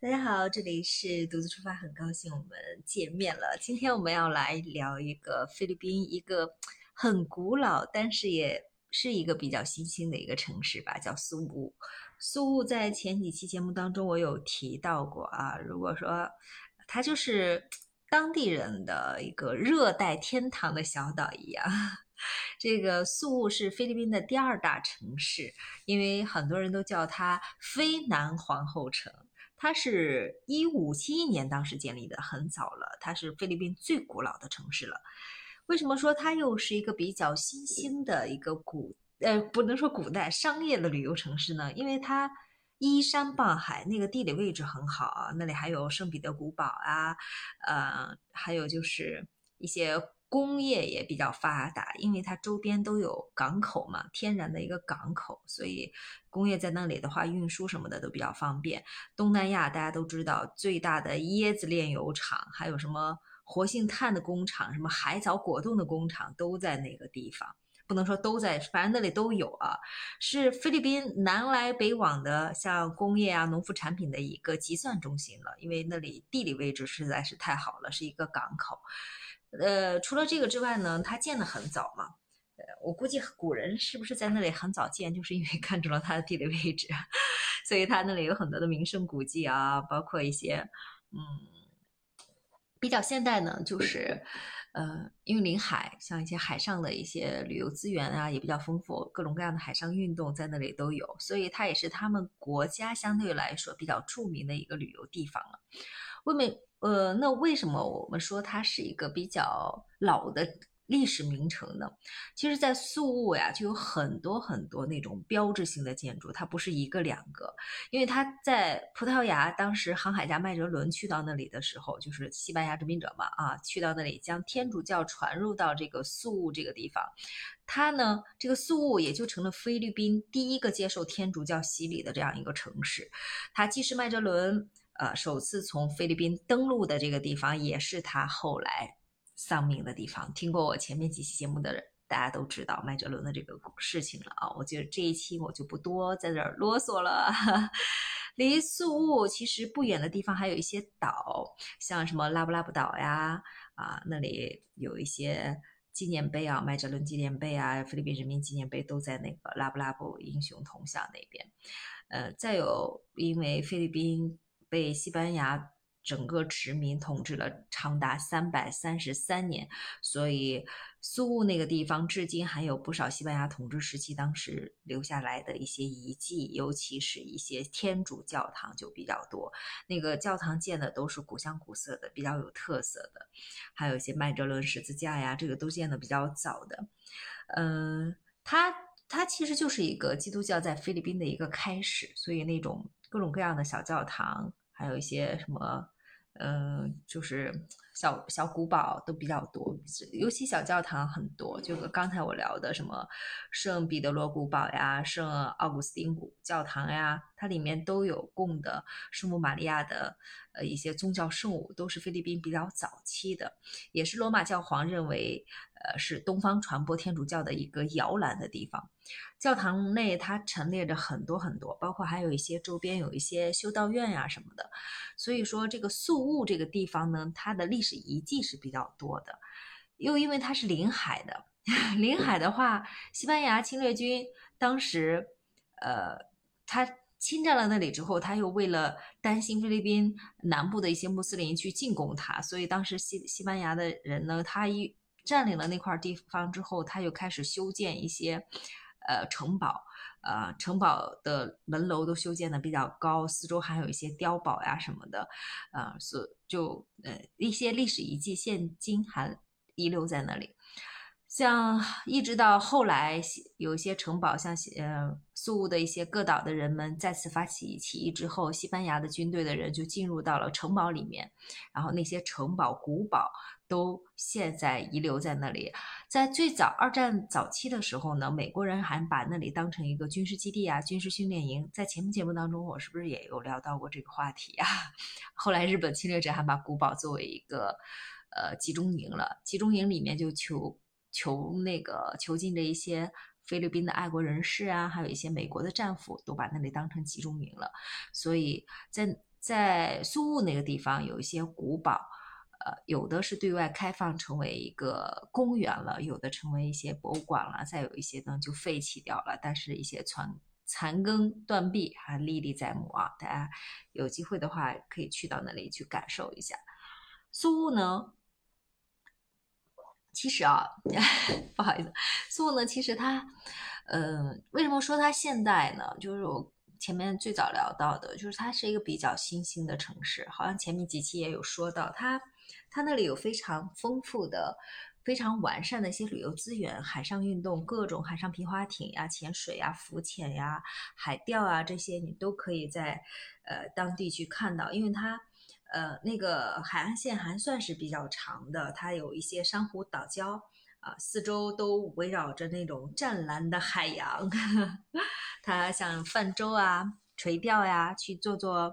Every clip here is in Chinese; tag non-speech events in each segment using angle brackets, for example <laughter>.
大家好，这里是独自出发，很高兴我们见面了。今天我们要来聊一个菲律宾一个很古老，但是也是一个比较新兴的一个城市吧，叫苏雾。苏雾在前几期节目当中我有提到过啊。如果说它就是当地人的一个热带天堂的小岛一样。<laughs> 这个苏雾是菲律宾的第二大城市，因为很多人都叫它“菲南皇后城”。它是一五七一年当时建立的，很早了。它是菲律宾最古老的城市了。为什么说它又是一个比较新兴的一个古呃，不能说古代商业的旅游城市呢？因为它依山傍海，那个地理位置很好啊。那里还有圣彼得古堡啊，呃，还有就是一些。工业也比较发达，因为它周边都有港口嘛，天然的一个港口，所以工业在那里的话，运输什么的都比较方便。东南亚大家都知道，最大的椰子炼油厂，还有什么活性炭的工厂，什么海藻果冻的工厂，都在那个地方。不能说都在，反正那里都有啊。是菲律宾南来北往的，像工业啊、农副产品的一个集散中心了，因为那里地理位置实在是太好了，是一个港口。呃，除了这个之外呢，它建的很早嘛。呃，我估计古人是不是在那里很早建，就是因为 <laughs> 看中了它的地理位置，<laughs> 所以它那里有很多的名胜古迹啊，包括一些嗯比较现代呢，就是呃，因为临海，像一些海上的一些旅游资源啊也比较丰富，各种各样的海上运动在那里都有，所以它也是他们国家相对来说比较著名的一个旅游地方了。外面。呃，那为什么我们说它是一个比较老的历史名城呢？其实，在宿务呀，就有很多很多那种标志性的建筑，它不是一个两个。因为它在葡萄牙，当时航海家麦哲伦去到那里的时候，就是西班牙殖民者嘛，啊，去到那里将天主教传入到这个宿务这个地方，它呢，这个宿务也就成了菲律宾第一个接受天主教洗礼的这样一个城市。它既是麦哲伦。呃，首次从菲律宾登陆的这个地方，也是他后来丧命的地方。听过我前面几期节目的人，大家都知道麦哲伦的这个事情了啊。我觉得这一期我就不多在这儿啰嗦了。<laughs> 离宿雾其实不远的地方还有一些岛，像什么拉布拉布岛呀，啊，那里有一些纪念碑啊，麦哲伦纪念碑啊，菲律宾人民纪念碑都在那个拉布拉布英雄铜像那边。呃，再有，因为菲律宾。被西班牙整个殖民统治了长达三百三十三年，所以苏雾那个地方至今还有不少西班牙统治时期当时留下来的一些遗迹，尤其是一些天主教堂就比较多。那个教堂建的都是古香古色的，比较有特色的，还有一些麦哲伦十字架呀，这个都建的比较早的。嗯，它它其实就是一个基督教在菲律宾的一个开始，所以那种各种各样的小教堂。还有一些什么，嗯，就是小小古堡都比较多，尤其小教堂很多。就跟刚才我聊的什么圣彼得罗古堡呀、圣奥古斯丁古教堂呀，它里面都有供的圣母玛利亚的呃一些宗教圣物，都是菲律宾比较早期的，也是罗马教皇认为呃是东方传播天主教的一个摇篮的地方。教堂内它陈列着很多很多，包括还有一些周边有一些修道院呀什么的。所以说这个宿雾这个地方呢，它的历史遗迹是比较多的。又因为它是临海的，<laughs> 临海的话，西班牙侵略军当时，呃，他侵占了那里之后，他又为了担心菲律宾南部的一些穆斯林去进攻他，所以当时西西班牙的人呢，他一占领了那块地方之后，他又开始修建一些。呃，城堡，呃，城堡的门楼都修建的比较高，四周还有一些碉堡呀什么的，呃，所就呃一些历史遗迹，现今还遗留在那里。像一直到后来，有一些城堡，像呃苏务的一些各岛的人们再次发起起义之后，西班牙的军队的人就进入到了城堡里面，然后那些城堡古堡都现在遗留在那里。在最早二战早期的时候呢，美国人还把那里当成一个军事基地啊，军事训练营。在前面节目当中，我是不是也有聊到过这个话题啊？<laughs> 后来日本侵略者还把古堡作为一个呃集中营了，集中营里面就囚。囚那个囚禁的一些菲律宾的爱国人士啊，还有一些美国的战俘，都把那里当成集中营了。所以在在苏雾那个地方有一些古堡，呃，有的是对外开放成为一个公园了，有的成为一些博物馆了，再有一些呢就废弃掉了，但是一些残残羹断壁还历历在目啊！大家有机会的话可以去到那里去感受一下。苏雾呢？其实啊，<laughs> 不好意思，苏雾呢，其实它，呃，为什么说它现代呢？就是我前面最早聊到的，就是它是一个比较新兴的城市。好像前面几期也有说到，它它那里有非常丰富的、非常完善的一些旅游资源，海上运动，各种海上皮划艇呀、潜水呀、浮潜呀、海钓啊这些，你都可以在呃当地去看到，因为它。呃，那个海岸线还算是比较长的，它有一些珊瑚岛礁啊，四周都围绕着那种湛蓝的海洋。<laughs> 它像泛舟啊、垂钓呀，去做做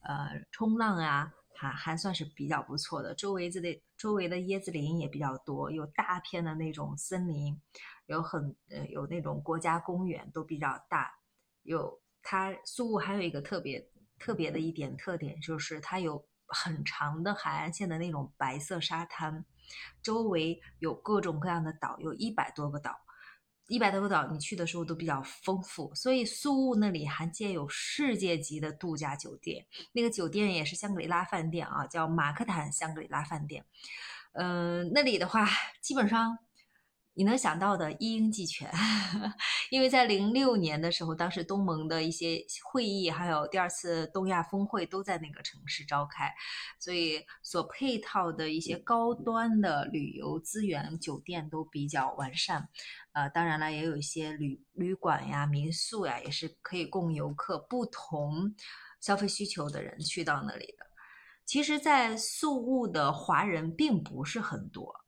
呃冲浪啊，还还算是比较不错的。周围这里周围的椰子林也比较多，有大片的那种森林，有很呃有那种国家公园都比较大。有它苏雾还有一个特别特别的一点特点，就是它有。很长的海岸线的那种白色沙滩，周围有各种各样的岛，有一百多个岛，一百多个岛，你去的时候都比较丰富。所以苏雾那里还建有世界级的度假酒店，那个酒店也是香格里拉饭店啊，叫马克坦香格里拉饭店。嗯，那里的话，基本上。你能想到的一应俱全，<laughs> 因为在零六年的时候，当时东盟的一些会议，还有第二次东亚峰会都在那个城市召开，所以所配套的一些高端的旅游资源、酒店都比较完善。呃，当然了，也有一些旅旅馆呀、民宿呀，也是可以供游客不同消费需求的人去到那里的。其实，在宿务的华人并不是很多。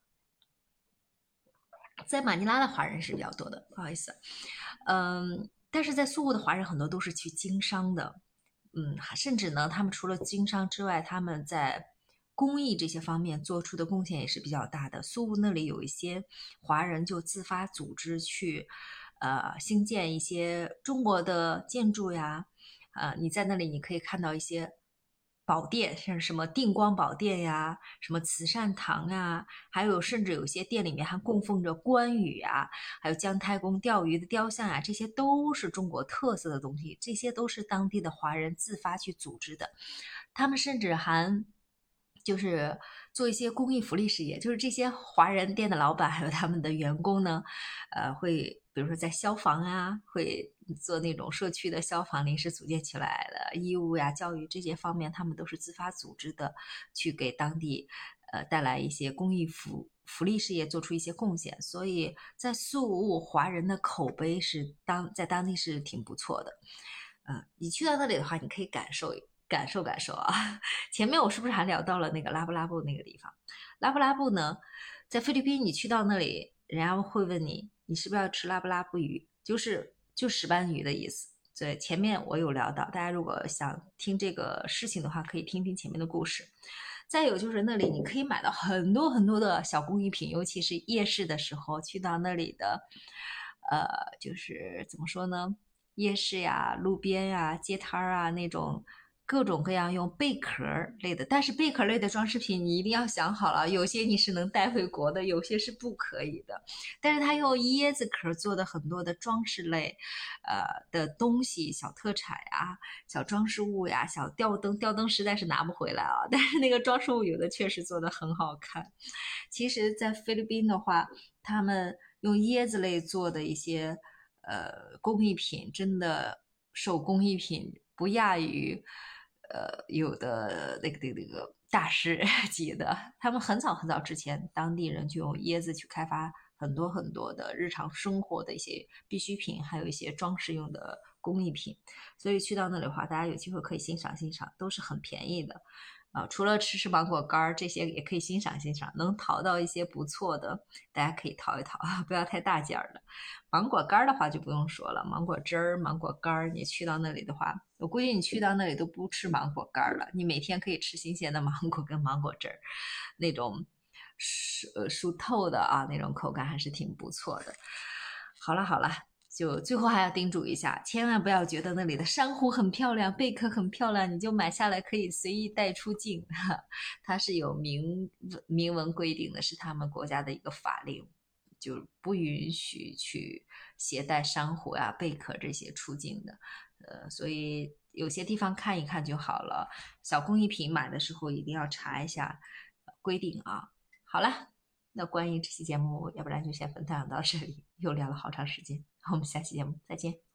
在马尼拉的华人是比较多的，不好意思，嗯，但是在苏雾的华人很多都是去经商的，嗯，甚至呢，他们除了经商之外，他们在公益这些方面做出的贡献也是比较大的。苏雾那里有一些华人就自发组织去，呃，兴建一些中国的建筑呀，呃，你在那里你可以看到一些。宝殿像什么定光宝殿呀，什么慈善堂啊，还有甚至有些店里面还供奉着关羽啊，还有姜太公钓鱼的雕像啊，这些都是中国特色的东西，这些都是当地的华人自发去组织的，他们甚至还就是做一些公益福利事业，就是这些华人店的老板还有他们的员工呢，呃，会比如说在消防啊，会。做那种社区的消防临时组建起来的医务呀、教育这些方面，他们都是自发组织的，去给当地呃带来一些公益福福利事业，做出一些贡献。所以在宿务华人的口碑是当在当地是挺不错的。嗯，你去到那里的话，你可以感受感受感受啊。<laughs> 前面我是不是还聊到了那个拉布拉布那个地方？拉布拉布呢，在菲律宾，你去到那里，人家会问你，你是不是要吃拉布拉布鱼？就是。就石斑鱼的意思，对，前面我有聊到，大家如果想听这个事情的话，可以听听前面的故事。再有就是那里你可以买到很多很多的小工艺品，尤其是夜市的时候去到那里的，呃，就是怎么说呢，夜市呀、路边呀、街摊儿啊那种。各种各样用贝壳类的，但是贝壳类的装饰品你一定要想好了，有些你是能带回国的，有些是不可以的。但是它用椰子壳做的很多的装饰类，呃的东西，小特产呀、小装饰物呀、小吊灯，吊灯实在是拿不回来啊。<laughs> 但是那个装饰物有的确实做的很好看。其实，在菲律宾的话，他们用椰子类做的一些呃工艺品，真的手工艺品不亚于。呃，有的那个那个那个大师 <laughs> 级的，他们很早很早之前，当地人就用椰子去开发很多很多的日常生活的一些必需品，还有一些装饰用的工艺品。所以去到那里的话，大家有机会可以欣赏欣赏，都是很便宜的。啊，除了吃吃芒果干儿这些也可以欣赏欣赏，能淘到一些不错的，大家可以淘一淘啊，<laughs> 不要太大件儿的。芒果干儿的话就不用说了，芒果汁儿、芒果干儿，你去到那里的话，我估计你去到那里都不吃芒果干儿了，你每天可以吃新鲜的芒果跟芒果汁儿，那种熟熟透的啊，那种口感还是挺不错的。好了好了。就最后还要叮嘱一下，千万不要觉得那里的珊瑚很漂亮，贝壳很漂亮，你就买下来可以随意带出境。<laughs> 它是有明明文规定的，是他们国家的一个法令，就不允许去携带珊瑚呀、贝壳这些出境的。呃，所以有些地方看一看就好了。小工艺品买的时候一定要查一下规定啊。好了，那关于这期节目，要不然就先分享到这里，又聊了好长时间。我们下期节目再见。